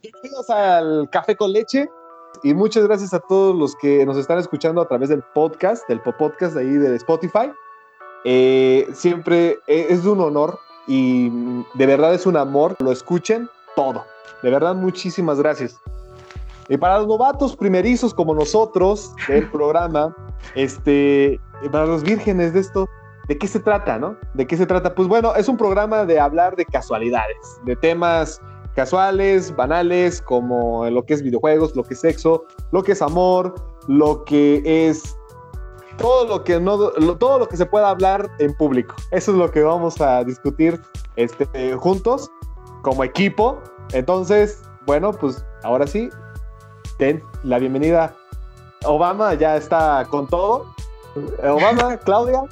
Bienvenidos al Café con Leche y muchas gracias a todos los que nos están escuchando a través del podcast, del podcast ahí de Spotify. Eh, siempre eh, es un honor y de verdad es un amor, lo escuchen todo. De verdad, muchísimas gracias. Y para los novatos primerizos como nosotros del programa, este, para los vírgenes de esto, ¿de qué se trata, no? ¿De qué se trata? Pues bueno, es un programa de hablar de casualidades, de temas casuales, banales, como lo que es videojuegos, lo que es sexo, lo que es amor, lo que es todo lo que no todo lo que se pueda hablar en público. Eso es lo que vamos a discutir este, juntos como equipo. Entonces, bueno, pues ahora sí, den la bienvenida. Obama ya está con todo. Obama, Claudia.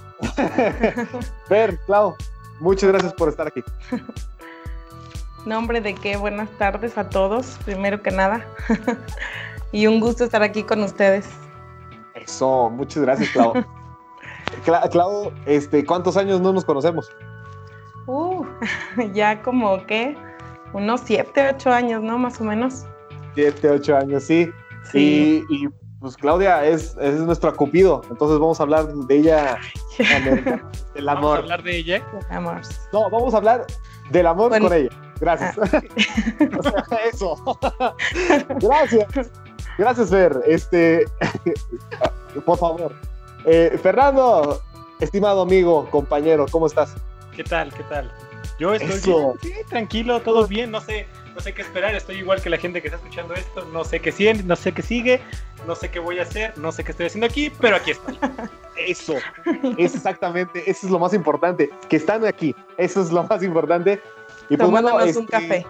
Ver, Clau, muchas gracias por estar aquí. Nombre de qué, buenas tardes a todos, primero que nada. y un gusto estar aquí con ustedes. Eso, muchas gracias, Clau. Clau, este, ¿cuántos años no nos conocemos? Uh, ya como que unos siete, ocho años, ¿no? Más o menos. Siete, ocho años, sí. sí. Y, pues Claudia es, es nuestro cupido, entonces vamos a hablar de ella. del amor. ¿Vamos a hablar de ella? amor. No, vamos a hablar del amor con ella. Gracias. Ah, o sea, eso. Gracias. Gracias, Fer. Este, por favor. Eh, Fernando, estimado amigo, compañero, ¿cómo estás? ¿Qué tal? ¿Qué tal? Yo estoy sí, tranquilo, todo bien, no sé, no sé qué esperar, estoy igual que la gente que está escuchando esto, no sé qué sigue, no sé qué sigue, no sé qué voy a hacer, no sé qué estoy haciendo aquí, pero aquí estoy. Eso, es exactamente, eso es lo más importante, que están aquí, eso es lo más importante. Y pues, tomándonos un este, café.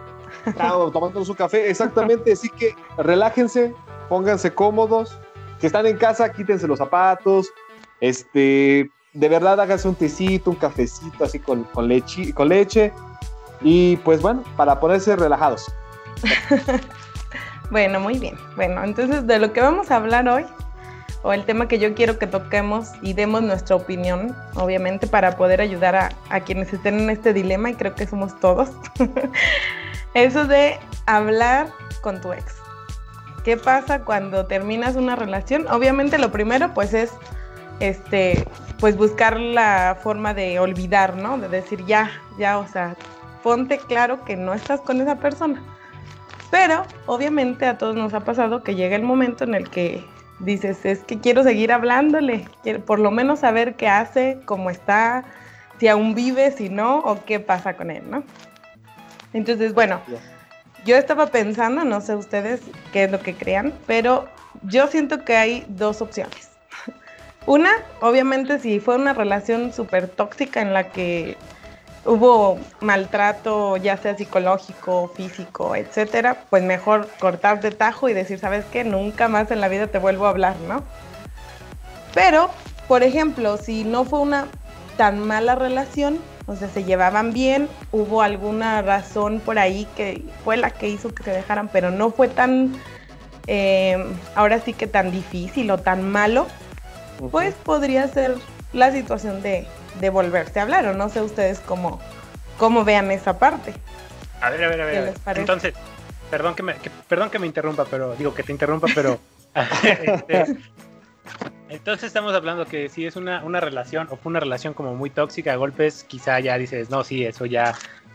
Claro, tomándonos un café, exactamente, así que relájense, pónganse cómodos, que están en casa, quítense los zapatos, este, de verdad háganse un tecito, un cafecito así con, con, leche, con leche y pues bueno, para ponerse relajados. bueno, muy bien. Bueno, entonces de lo que vamos a hablar hoy, o el tema que yo quiero que toquemos y demos nuestra opinión, obviamente para poder ayudar a, a quienes estén en este dilema, y creo que somos todos, eso de hablar con tu ex. ¿Qué pasa cuando terminas una relación? Obviamente lo primero pues es este pues buscar la forma de olvidar, ¿no? De decir ya, ya, o sea, ponte claro que no estás con esa persona. Pero obviamente a todos nos ha pasado que llega el momento en el que dices, es que quiero seguir hablándole, quiero por lo menos saber qué hace, cómo está, si aún vive, si no, o qué pasa con él, ¿no? Entonces, bueno, yo estaba pensando, no sé ustedes qué es lo que crean, pero yo siento que hay dos opciones. Una, obviamente, si fue una relación súper tóxica en la que hubo maltrato, ya sea psicológico, físico, etcétera, pues mejor cortar de tajo y decir, ¿sabes qué? Nunca más en la vida te vuelvo a hablar, ¿no? Pero, por ejemplo, si no fue una tan mala relación, o sea, se llevaban bien, hubo alguna razón por ahí que fue la que hizo que se dejaran, pero no fue tan, eh, ahora sí que tan difícil o tan malo, pues podría ser la situación de, de, volverse a hablar, o no sé ustedes cómo, cómo vean esa parte. A ver, a ver, a ver. Entonces, perdón que, me, perdón que me interrumpa, pero digo que te interrumpa, pero... este, entonces estamos hablando que si es una, una relación o fue una relación como muy tóxica a golpes, quizá ya dices, no, sí, eso ya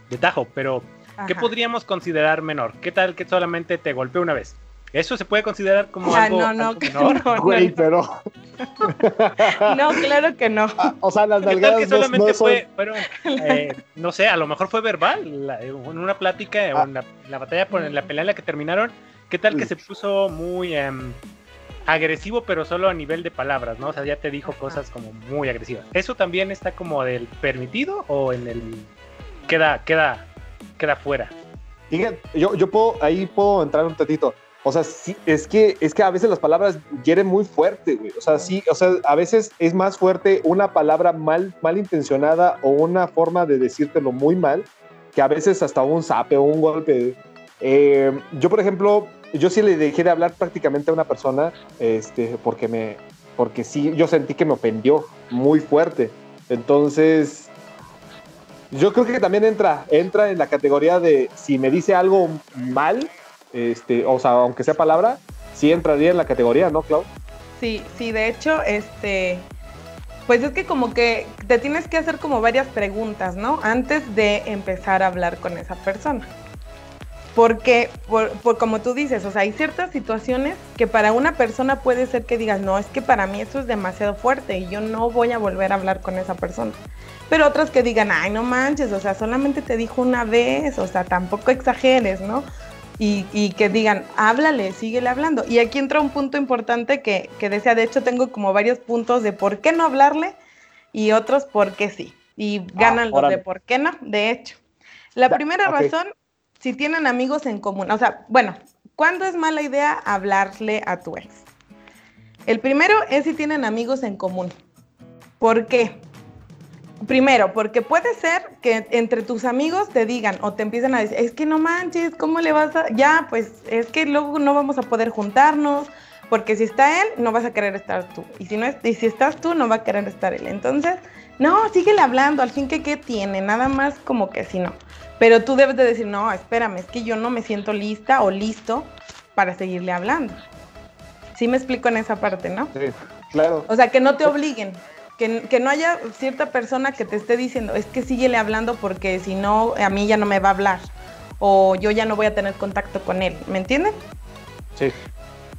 de tajo, pero ¿qué podríamos considerar menor? ¿Qué tal que solamente te golpeó una vez? ¿Eso se puede considerar como ah, algo, no, no, menor? No, Güey, pero... no, claro que no. Ah, o sea, las nalgadas que solamente fue, fueron, eh, no sé, a lo mejor fue verbal, en una plática, o en la, batalla, por, en la pelea en la que terminaron, ¿qué tal que se puso muy... Em, agresivo, pero solo a nivel de palabras, ¿no? O sea, ya te dijo cosas como muy agresivas. ¿Eso también está como del permitido o en el queda, queda, queda fuera? yo, yo puedo, ahí puedo entrar un tatito. O sea, sí, es que, es que a veces las palabras hieren muy fuerte, güey. O sea, sí, o sea, a veces es más fuerte una palabra mal, mal intencionada o una forma de decírtelo muy mal que a veces hasta un zape o un golpe. Eh, yo, por ejemplo, yo sí le dejé de hablar prácticamente a una persona, este, porque me, porque sí, yo sentí que me ofendió muy fuerte. Entonces, yo creo que también entra, entra en la categoría de si me dice algo mal, este, o sea, aunque sea palabra, sí entraría en la categoría, ¿no, Clau? Sí, sí, de hecho, este, pues es que como que te tienes que hacer como varias preguntas, ¿no? Antes de empezar a hablar con esa persona. Porque, por, como tú dices, o sea, hay ciertas situaciones que para una persona puede ser que digas, no, es que para mí eso es demasiado fuerte y yo no voy a volver a hablar con esa persona. Pero otras que digan, ay, no manches, o sea, solamente te dijo una vez, o sea, tampoco exageres, ¿no? Y, que digan, háblale, síguele hablando. Y aquí entra un punto importante que, que decía, de hecho tengo como varios puntos de por qué no hablarle y otros por qué sí. Y ah, ganan los de por qué no, de hecho. La primera razón si tienen amigos en común. O sea, bueno, ¿cuándo es mala idea hablarle a tu ex? El primero es si tienen amigos en común. ¿Por qué? Primero, porque puede ser que entre tus amigos te digan o te empiecen a decir, es que no manches, ¿cómo le vas a...? Ya, pues es que luego no vamos a poder juntarnos, porque si está él, no vas a querer estar tú. Y si, no es, y si estás tú, no va a querer estar él. Entonces, no, síguele hablando, al fin que qué tiene, nada más como que si no. Pero tú debes de decir, no, espérame, es que yo no me siento lista o listo para seguirle hablando. Sí me explico en esa parte, ¿no? Sí, claro. O sea, que no te obliguen, que, que, no haya cierta persona que te esté diciendo, es que síguele hablando porque si no, a mí ya no me va a hablar o yo ya no voy a tener contacto con él, ¿me entienden? Sí.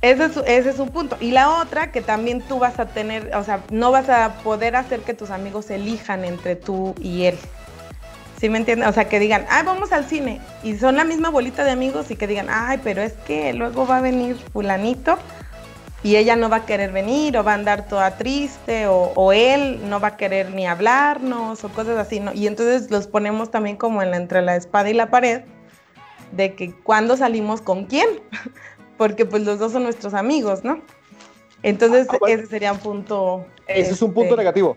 Ese es, ese es un punto. Y la otra, que también tú vas a tener, o sea, no vas a poder hacer que tus amigos elijan entre tú y él. ¿Sí me entienden? O sea, que digan, ay, vamos al cine. Y son la misma bolita de amigos y que digan, ay, pero es que luego va a venir fulanito y ella no va a querer venir o va a andar toda triste o, él no va a querer ni hablarnos o cosas así, ¿no? Y entonces los ponemos también como en entre la espada y la pared de que cuando salimos con quién, porque pues los dos son nuestros amigos, ¿no? Entonces ah, ese sería un punto... Ese es un punto este, negativo.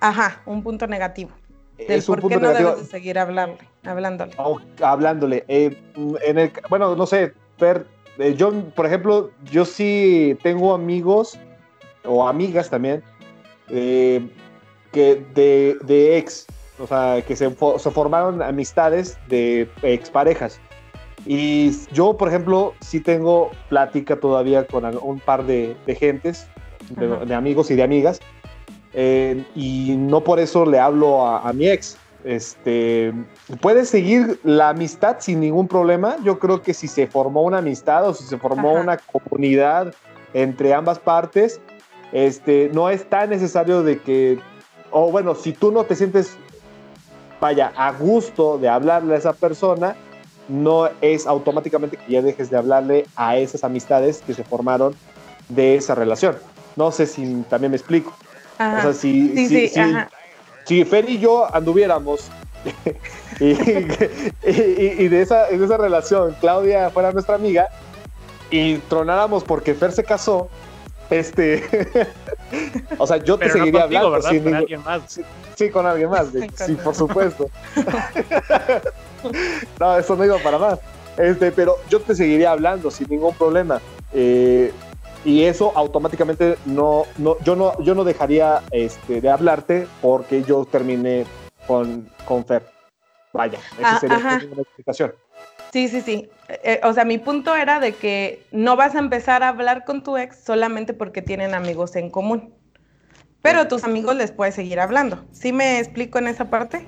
Ajá, un punto negativo es un punto no negativo. debes seguir hablando, hablándole. Oh, hablándole. Eh, en el, bueno, no sé, Per, eh, yo, por ejemplo, yo sí tengo amigos o amigas también eh, que de, de, ex, o sea, que se, se, formaron amistades de exparejas. Y yo, por ejemplo, sí tengo plática todavía con un par de, de gentes, de amigos y de amigas, eh, y no por eso le hablo a, mi ex. Este, puede seguir la amistad sin ningún problema. Yo creo que si se formó una amistad o si se formó una comunidad entre ambas partes, este, no es tan necesario de que, o bueno, si tú no te sientes, vaya, a gusto de hablarle a esa persona, no es automáticamente que ya dejes de hablarle a esas amistades que se formaron de esa relación. No sé si también me explico. O sea, si, si, Fer y yo anduviéramos y, de esa, esa relación Claudia fuera nuestra amiga y tronáramos porque Fer se casó, este. o sea, yo te seguiría hablando. con alguien más. Sí, con alguien más. sí, por supuesto. no, eso no iba para más. Este, pero yo te seguiría hablando sin ningún problema. Eh, y eso automáticamente no, no, yo no, yo no dejaría este, de hablarte porque yo terminé con, con Fer. Vaya, esa ah, sería una explicación. Sí, sí, sí. Eh, eh, o sea, mi punto era de que no vas a empezar a hablar con tu ex solamente porque tienen amigos en común. Pero a tus amigos les puedes seguir hablando. ¿Sí me explico en esa parte?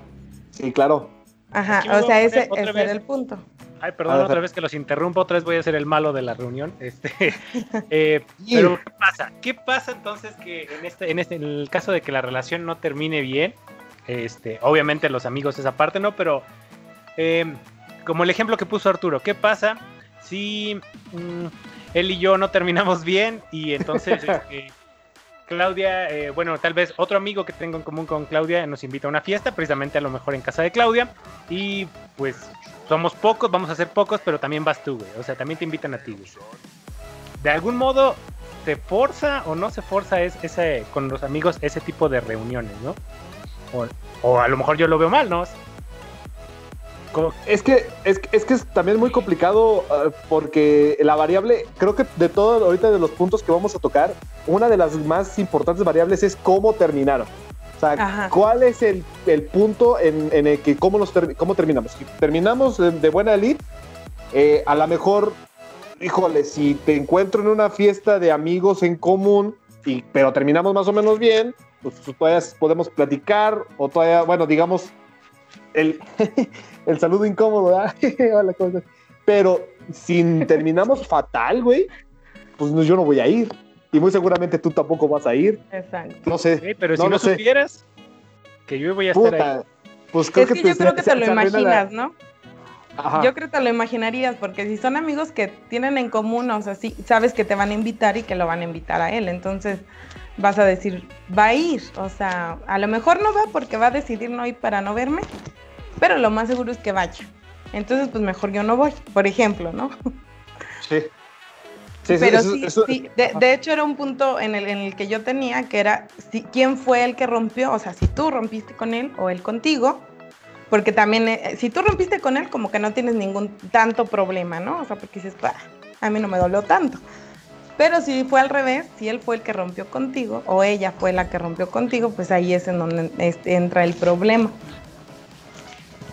Sí, claro. Ajá, o sea, ese, ese era el punto. Ay, perdón, otra vez que los interrumpo, otra vez voy a ser el malo de la reunión. Este, eh, pero, ¿qué pasa? ¿Qué pasa entonces que en este, en este, en el caso de que la relación no termine bien? Este, obviamente los amigos esa parte, ¿no? Pero em, como el ejemplo que puso Arturo, ¿qué pasa si mm, él y yo no terminamos bien y entonces este, Claudia, eh, bueno, tal vez otro amigo que tengo en común con Claudia nos invita a una fiesta, precisamente a lo mejor en casa de Claudia, y pues somos pocos, vamos a ser pocos, pero también vas tú, güey. O sea, también te invitan a ti, güey. De algún modo, ¿se forza o no se forza es, ese, con los amigos ese tipo de reuniones, ¿no? O, a lo mejor yo lo veo mal, ¿no? Es que, es, es que es también muy complicado ah, porque la variable, creo que de todo ahorita de los puntos que vamos a tocar, una de las más importantes variables es cómo terminaron. O sea, ¿cuál es el, punto en, el que cómo, nos cómo terminamos? Si terminamos de, buena elite, eh, a lo mejor híjole, si te encuentro en una fiesta de amigos en común, y, pero terminamos más o menos bien, pues, pues todavía podemos platicar, o todavía, bueno, digamos, el, el saludo incómodo, Hola, ¿cómo Pero si terminamos fatal, güey, pues yo no voy a ir. Y muy seguramente tú tampoco vas a ir. Exacto. No sé. pero si no, supieras que yo voy a estar ahí. Pues creo es que, yo creo que te lo imaginas, ¿no? Yo creo que te lo imaginarías, porque si son amigos que tienen en común, o sea, sí, sabes que te van a invitar y que lo van a invitar a él, entonces vas a decir, va a ir, o sea, a lo mejor no va porque va a decidir no ir para no verme, pero lo más seguro es que vaya. Entonces, pues mejor yo no voy, por ejemplo, ¿no? Sí. Sí, pero sí, sí, De, hecho era un punto en el, en el que yo tenía que era si, quién fue el que rompió, o sea, si tú rompiste con él o él contigo, porque también, eh, si tú rompiste con él, como que no tienes ningún tanto problema, ¿no? O sea, porque dices, a mí no me dolió tanto. Pero si fue al revés, si él fue el que rompió contigo o ella fue la que rompió contigo, pues ahí es en donde entra el problema.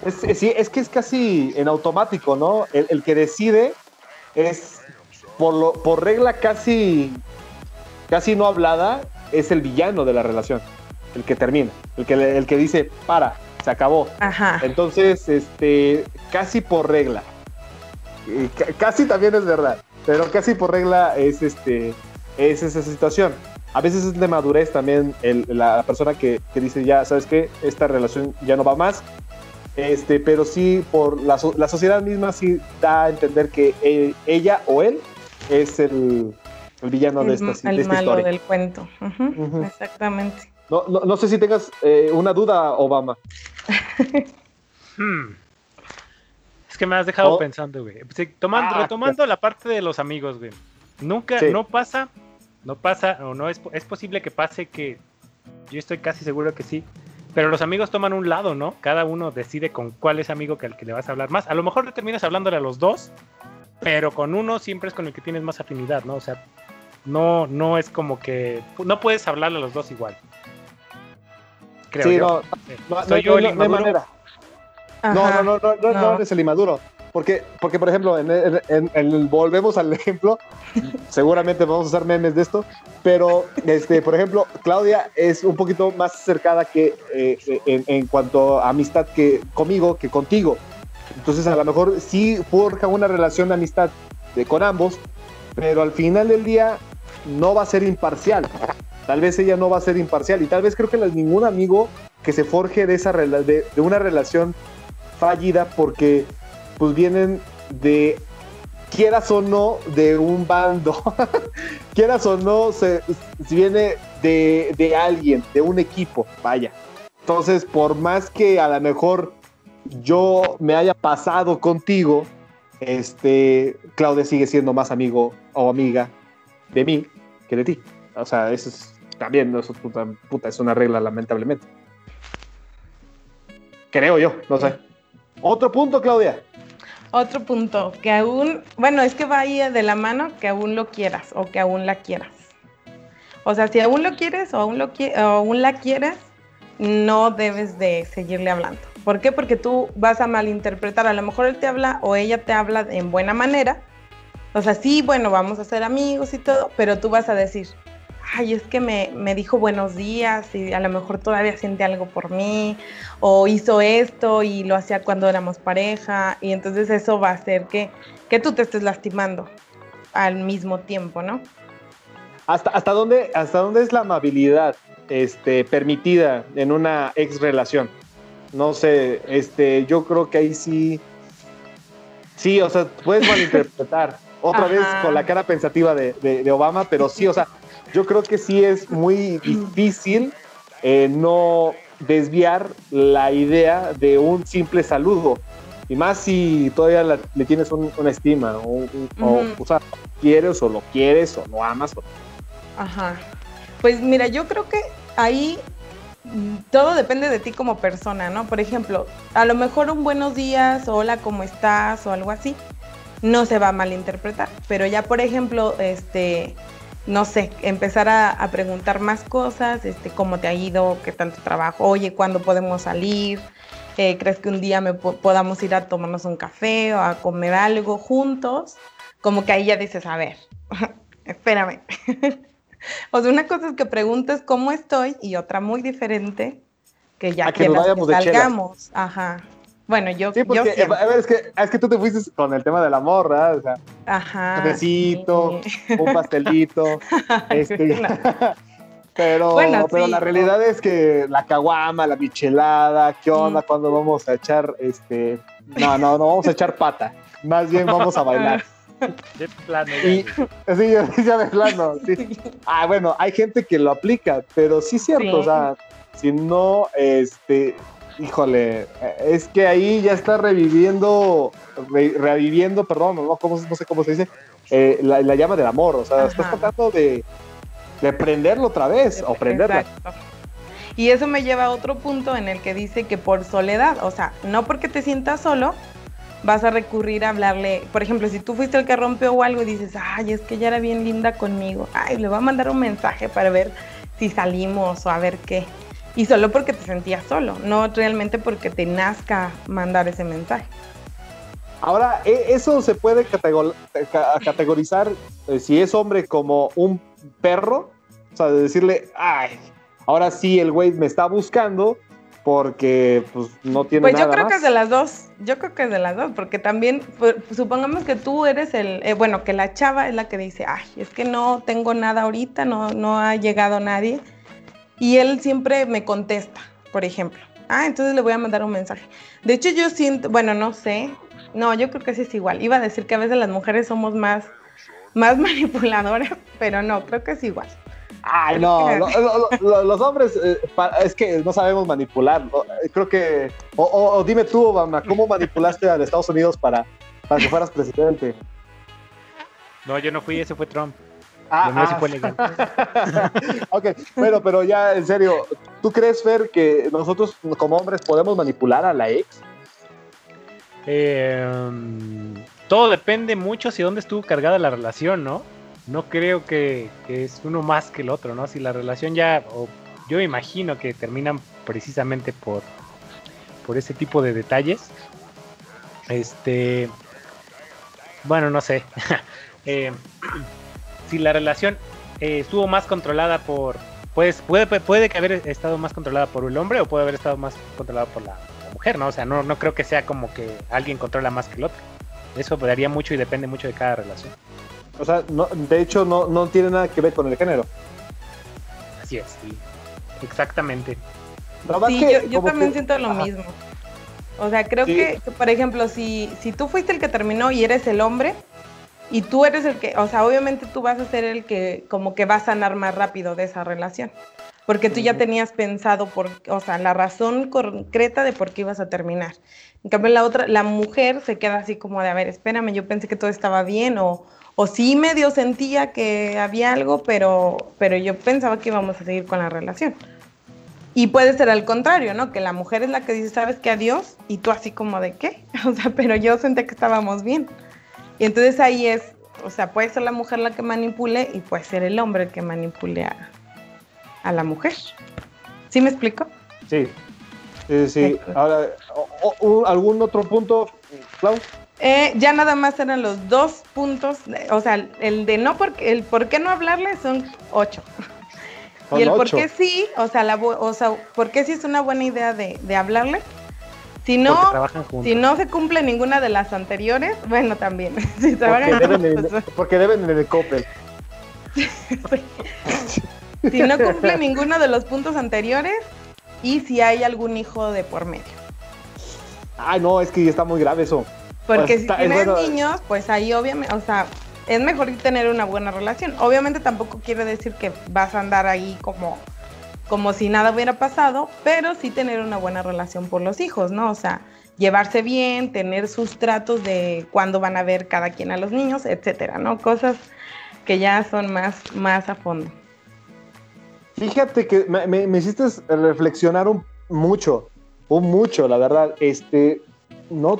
Es, sí, es que es casi en automático, ¿no? El, que decide es, por, lo, por regla casi, casi no hablada, es el villano de la relación, el que termina, el que, el que dice, para, se acabó. Ajá. Entonces, este, casi por regla, casi también es verdad, pero casi por regla es, este, es esa situación. A veces es de madurez también la persona que, dice, ya, ¿sabes qué? Esta relación ya no va más. Este, pero sí, por la, la sociedad misma sí da a entender que e, ella o él es el, villano de esta, el malo del cuento. Exactamente. No, no, sé si tengas eh, una duda, Obama. Hmm. Es que me has dejado oh. pensando, güey. tomando, ah, retomando la parte de los amigos, güey. Nunca, no pasa, no pasa, o no es, es posible que pase que, yo estoy casi seguro que sí, pero los amigos toman un lado, ¿no? Cada uno decide con cuál es amigo que al que le vas a hablar más. A lo mejor le terminas hablándole a los dos, pero con uno siempre es con el que tienes más afinidad, ¿no? O sea, no, no es como que, no puedes hablarle a los dos igual sí, No, no, yo no, hay manera. No, no, no, no, no, no, eres el inmaduro. Porque, porque por ejemplo, en, volvemos al ejemplo, seguramente vamos a usar memes de esto, pero, este, por ejemplo, Claudia es un poquito más cercada que eh, en, cuanto a amistad que conmigo, que contigo. Entonces, a lo mejor sí forja una relación de amistad de, con ambos, pero al final del día no va a ser imparcial. Tal vez ella no va a ser imparcial y tal vez creo que ningún amigo que se forje de, esa, de, de una relación fallida porque pues vienen de quieras o no de un bando, quieras o no, se, viene de, de, alguien, de un equipo, vaya. Entonces, por más que a lo mejor yo me haya pasado contigo, este, Claudia sigue siendo más amigo o amiga de mí que de ti. O sea, eso es también, eso puta, es una regla, lamentablemente. Creo yo, no sé. Otro punto, Claudia. Otro punto, que aún, bueno, es que va ahí de la mano que aún lo quieras o que aún la quieras. O sea, si aún lo quieres o aún, lo o aún la quieres, no debes de seguirle hablando. ¿Por qué? Porque tú vas a malinterpretar. A lo mejor él te habla o ella te habla en buena manera. O sea, sí, bueno, vamos a ser amigos y todo, pero tú vas a decir, ay, es que me, dijo buenos días y a lo mejor todavía siente algo por mí, o hizo esto y lo hacía cuando éramos pareja, y entonces eso va a hacer que, que tú te estés lastimando al mismo tiempo, ¿no? ¿Hasta, hasta, dónde, hasta dónde es la amabilidad este, permitida en una ex relación? No sé, este, yo creo que ahí sí, sí, o sea, puedes malinterpretar. Otra vez con la cara pensativa de, de Obama, pero sí, o sea, yo creo que sí es muy difícil eh, no desviar la idea de un simple saludo. Y más si todavía le tienes una estima, o, o, sea, quieres o lo quieres o no amas. Ajá. Pues mira, yo creo que ahí todo depende de ti como persona, ¿no? Por ejemplo, a lo mejor un buenos días, hola, ¿cómo estás? o algo así, no se va a malinterpretar. Pero ya, por ejemplo, este, no sé, empezar a, preguntar más cosas, este, cómo te ha ido, qué tanto trabajo, oye, ¿cuándo podemos salir? Eh, ¿Crees que un día me podamos ir a tomarnos un café o a comer algo juntos? como que ahí ya dices, a ver, espérame. o sea, una cosa es que preguntes cómo estoy y otra muy diferente que ya que, salgamos. Ajá. Bueno, yo. Sí, porque, a ver, es que, es que tú te fuiste con el tema del amor, ¿verdad? O sea, Ajá. Un besito, un pastelito. este, pero, pero la realidad es que la caguama, la michelada, ¿qué onda? Mm. cuando vamos a echar este. No, no, no vamos a echar pata. Más bien vamos a bailar. De plano. Y, sí, ya de plano. Sí. Ah, bueno, hay gente que lo aplica, pero sí es cierto, o sea, si no, este, híjole, es que ahí ya está reviviendo, reviviendo, perdón, no, ¿Cómo, no sé cómo se dice, eh, la, llama del amor, o sea, estás tratando de, de prenderlo otra vez, o prenderla. Exacto. Y eso me lleva a otro punto en el que dice que por soledad, o sea, no porque te sientas solo, vas a recurrir a hablarle, por ejemplo, si tú fuiste el que rompió o algo y dices, ay, es que ella era bien linda conmigo, ay, le voy a mandar un mensaje para ver si salimos o a ver qué. Y solo porque te sentías solo, no realmente porque te nazca mandar ese mensaje. Ahora, e, eso se puede categorizar eh, si es hombre como un perro, o sea, de decirle, ay, ahora sí el güey me está buscando porque pues no tiene pues nada yo creo que es de las dos, yo creo que es de las dos, porque también pues, supongamos que tú eres el, eh, bueno, que la chava es la que dice, ay, es que no tengo nada ahorita, no, no ha llegado nadie y él siempre me contesta, por ejemplo. Ah, entonces le voy a mandar un mensaje. De hecho, yo siento, bueno, no sé. No, yo creo que sí es igual. Iba a decir que a veces las mujeres somos más, más manipuladoras, pero no, creo que es igual. Ay, no, los hombres eh, es que no sabemos manipular. Creo que, o, dime tú, Obama, ¿cómo manipulaste a Estados Unidos para, para que fueras presidente? No, yo no fui, ese fue Trump. Ah, ah. ok, bueno, pero ya en serio, ¿tú crees, Fer, que nosotros como hombres podemos manipular a la ex? Em, todo depende mucho si dónde estuvo cargada la relación, ¿no? No creo que, es uno más que el otro, ¿no? Si la relación ya, yo imagino que terminan precisamente por, por ese tipo de detalles. Este, bueno, no sé. eh, si la relación eh, estuvo más controlada por, pues puede, puede que haber estado más controlada por el hombre o puede haber estado más controlada por la, mujer, ¿no? O sea, no, no creo que sea como que alguien controla más que el otro. Eso varía mucho y depende mucho de cada relación. O sea, no, de hecho no, no tiene nada que ver con el género. Así es, sí. Exactamente. Sí, yo, también siento lo mismo. O sea, creo que, por ejemplo, si, si tú fuiste el que terminó y eres el hombre, y tú eres el que, o sea, obviamente tú vas a ser el que como que va a sanar más rápido de esa relación. Porque tú ya tenías pensado por, o sea, la razón concreta de por qué ibas a terminar. En cambio, la otra, la mujer se queda así como de, a ver, espérame, yo pensé que todo estaba bien, o, o sí medio sentía que había algo, pero, pero yo pensaba que íbamos a seguir con la relación. Y puede ser al contrario, ¿no? Que la mujer es la que dice, ¿sabes qué? Adiós, y tú así como de qué? O sea, pero yo sentí que estábamos bien. Y entonces ahí es, o sea, puede ser la mujer la que manipule y puede ser el hombre el que manipule a, la mujer. ¿Sí me explico? Sí, sí, sí. Ahora, ¿algún otro punto, Clau? Eh, ya nada más eran los dos puntos, o sea, el de no, porque el por qué no hablarle son ocho. y el por qué sí, o sea, la, o sea, por qué sí es una buena idea de, de hablarle, si no, si no se cumple ninguna de las anteriores, bueno, también. Si porque, deben pues, porque, deben en el COPE. si no cumple ninguno de los puntos anteriores y si hay algún hijo de por medio. Ay, no, es que ya está muy grave eso. Porque si tienes niños, pues ahí obviamente, o sea, es mejor tener una buena relación. Obviamente tampoco quiere decir que vas a andar ahí como como si nada hubiera pasado, pero sí tener una buena relación por los hijos, ¿no? O sea, llevarse bien, tener sus tratos de cuándo van a ver cada quien a los niños, etcétera, ¿no? Cosas que ya son más, más a fondo. Fíjate que me, hiciste reflexionar mucho, un mucho, la verdad. Este, no,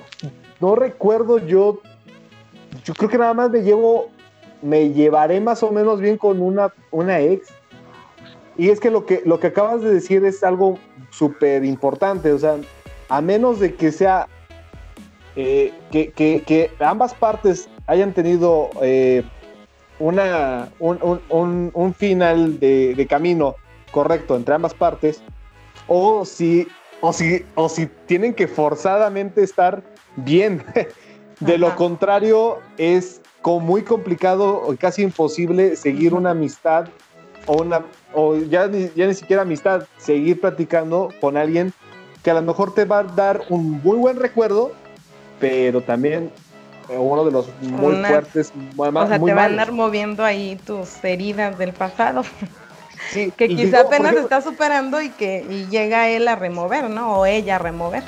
no recuerdo yo, yo creo que nada más me llevo, me llevaré más o menos bien con una, una ex y es que lo que, lo que acabas de decir es algo súper importante, o sea, a menos de que sea eh, que, ambas partes hayan tenido eh, una, un, final de, camino correcto entre ambas partes, o si, o si, o si tienen que forzadamente estar bien. de lo contrario, es como muy complicado o casi imposible seguir una amistad o una o ya ni, ya ni siquiera amistad, seguir platicando con alguien que a lo mejor te va a dar un muy buen recuerdo, pero también uno de los muy fuertes. o sea, te va a andar moviendo ahí tus heridas del pasado. Sí, que quizá apenas está superando y que y llega él a remover, ¿no? O ella a remover.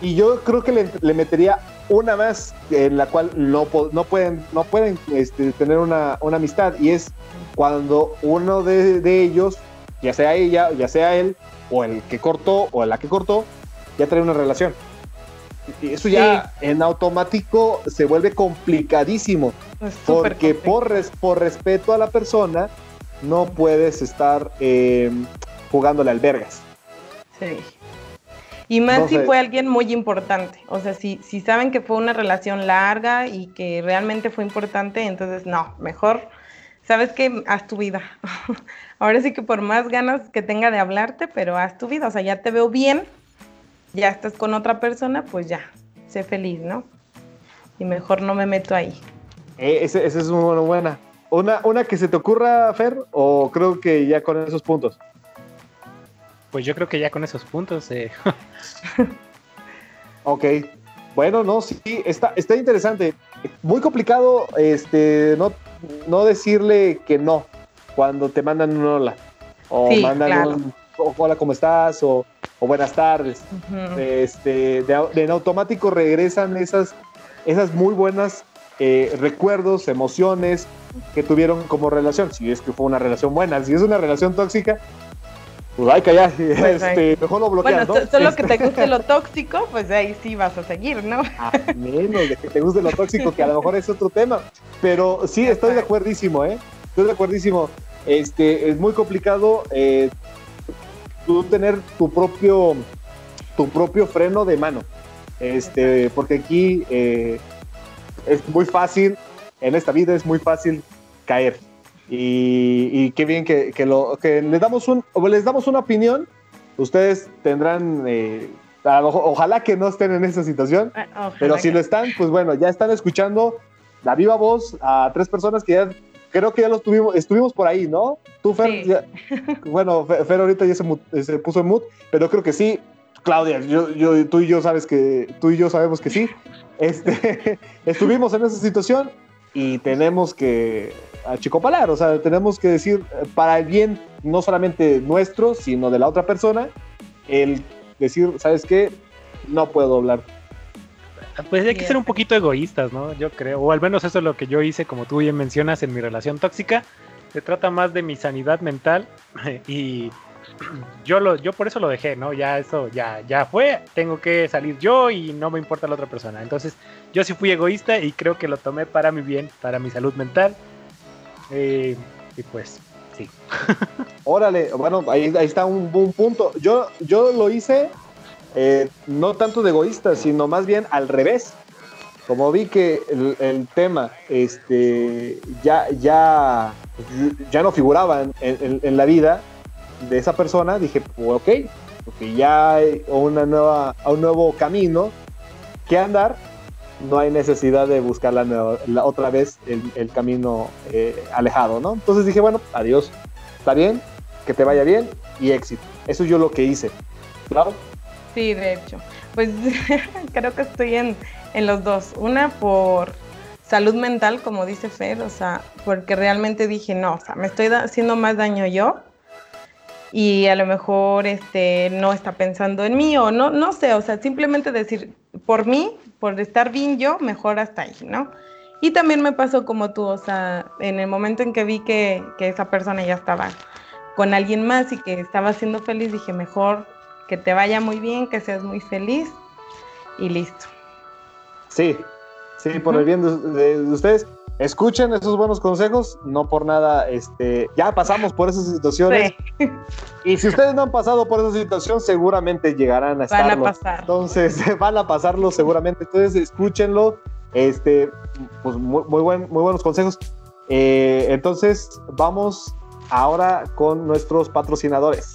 Y yo creo que le, metería una más en la cual no, no pueden, no pueden este, tener una, una, amistad y es cuando uno de, de, ellos, ya sea ella, ya sea él, o el que cortó o la que cortó, ya trae una relación. Y eso ya en automático se vuelve complicadísimo. porque por, por respeto a la persona no puedes estar eh, jugándole albergas. Sí. Y más si fue alguien muy importante. O sea, si, si saben que fue una relación larga y que realmente fue importante, entonces no, mejor, sabes que haz tu vida. Ahora sí que por más ganas que tenga de hablarte, pero haz tu vida. O sea, ya te veo bien, ya estás con otra persona, pues ya, sé feliz, ¿no? Y mejor no me meto ahí. Eh, esa es una buena. Una, una que se te ocurra, Fer, o creo que ya con esos puntos. Pues yo creo que ya con esos puntos. Eh. ok. Bueno, no, sí, está, está interesante. Muy complicado este, no, no decirle que no cuando te mandan un hola. O mandan un hola, ¿cómo estás? O o buenas tardes. este, de, en automático regresan esas, esas muy buenas eh, recuerdos, emociones que tuvieron como relación. Si es que fue una relación buena, si es una relación tóxica, pues hay que ya, pues este, mejor lo bloqueas, bueno, solo que te guste lo tóxico, pues ahí sí vas a seguir, ¿no? A menos de que te guste lo tóxico, que a lo mejor es otro tema. Pero sí, estoy de acuerdísimo, ¿eh? Estoy de acuerdísimo. Este, es muy complicado eh, tú tener tu propio, tu propio freno de mano. Este, porque aquí eh, es muy fácil, en esta vida es muy fácil caer. Y, qué bien que, lo, que les, damos un, les damos una opinión. Ustedes tendrán, eh, ojalá que no estén en esa situación, ah, pero si lo están, pues bueno, ya están escuchando la viva voz a tres personas que ya creo que ya lo tuvimos, estuvimos por ahí, ¿no? Tú, Fer, bueno, Fer ahorita ya se, puso en mood, pero creo que sí. Claudia, yo, yo, tú y yo sabes que, tú y yo sabemos que sí. Este, estuvimos en esa situación y tenemos que achicopalar, o sea, tenemos que decir para el bien no solamente nuestro, sino de la otra persona, el decir, ¿sabes qué? No puedo hablar pues hay que ser un poquito egoístas, ¿no? Yo creo, o al menos eso es lo que yo hice, como tú bien mencionas, en mi relación tóxica. Se trata más de mi sanidad mental y yo lo, yo por eso lo dejé, ¿no? Ya eso, ya, ya fue, tengo que salir yo y no me importa la otra persona. Entonces, yo sí fui egoísta y creo que lo tomé para mi bien, para mi salud mental. Eh, y pues, sí. Órale, bueno, ahí, ahí está un, un punto. Yo, yo lo hice eh, no tanto de egoísta, sino más bien al revés. Como vi que el, tema este, ya, ya, ya no figuraba en, la vida de esa persona, dije, pues, ok, porque ya hay una nueva, un nuevo camino que andar, no hay necesidad de buscar la, otra vez el, camino eh, alejado, ¿no? Entonces dije, bueno, adiós, está bien, que te vaya bien y éxito. Eso yo lo que hice, claro. Sí, de hecho. Pues creo que estoy en, los dos. Una por salud mental, como dice Fed, o sea, porque realmente dije, no, o sea, me estoy haciendo más daño yo y a lo mejor este, no está pensando en mí o no, no sé, o sea, simplemente decir, por mí, por estar bien yo, mejor hasta ahí, ¿no? Y también me pasó como tú, o sea, en el momento en que vi que, que esa persona ya estaba con alguien más y que estaba siendo feliz, dije, mejor que te vaya muy bien, que seas muy feliz y listo. Sí, sí, por el bien de, ustedes. Escuchen esos buenos consejos, no por nada, este, ya pasamos por esas situaciones. Y si ustedes no han pasado por esa situación, seguramente llegarán a estarlo. Van a pasar. Entonces, van a pasarlo seguramente. Entonces, escúchenlo, Este, pues muy, buen, muy buenos consejos. Eh, entonces, vamos ahora con nuestros patrocinadores.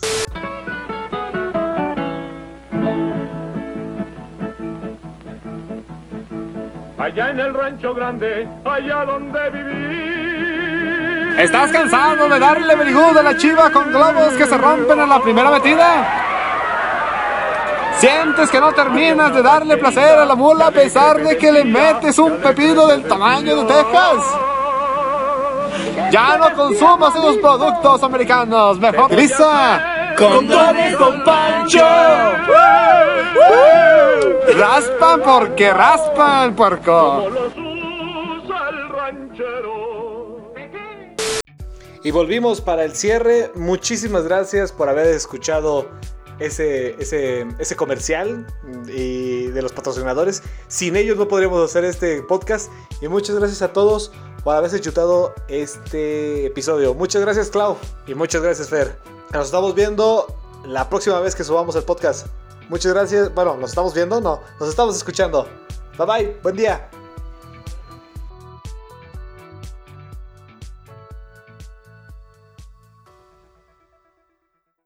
En el rancho grande, allá donde viví. ¿Estás cansado de darle verigú de la chiva con globos que se rompen en la primera metida? ¿Sientes que no terminas de darle placer a la mula a pesar de que le metes un pepino del tamaño de Texas? Ya no consumas esos productos americanos, mejor condones con Pancho. Raspan porque raspan, puerco. Y volvimos para el cierre. Muchísimas gracias por haber escuchado ese, ese, ese comercial y de los patrocinadores. Sin ellos no podríamos hacer este podcast. Y muchas gracias a todos por haberse chutado este episodio. Muchas gracias, Clau. Y muchas gracias, Fer. Nos estamos viendo la próxima vez que subamos el podcast. Muchas gracias. Bueno, nos estamos viendo, no, nos estamos escuchando. Bye bye, buen día.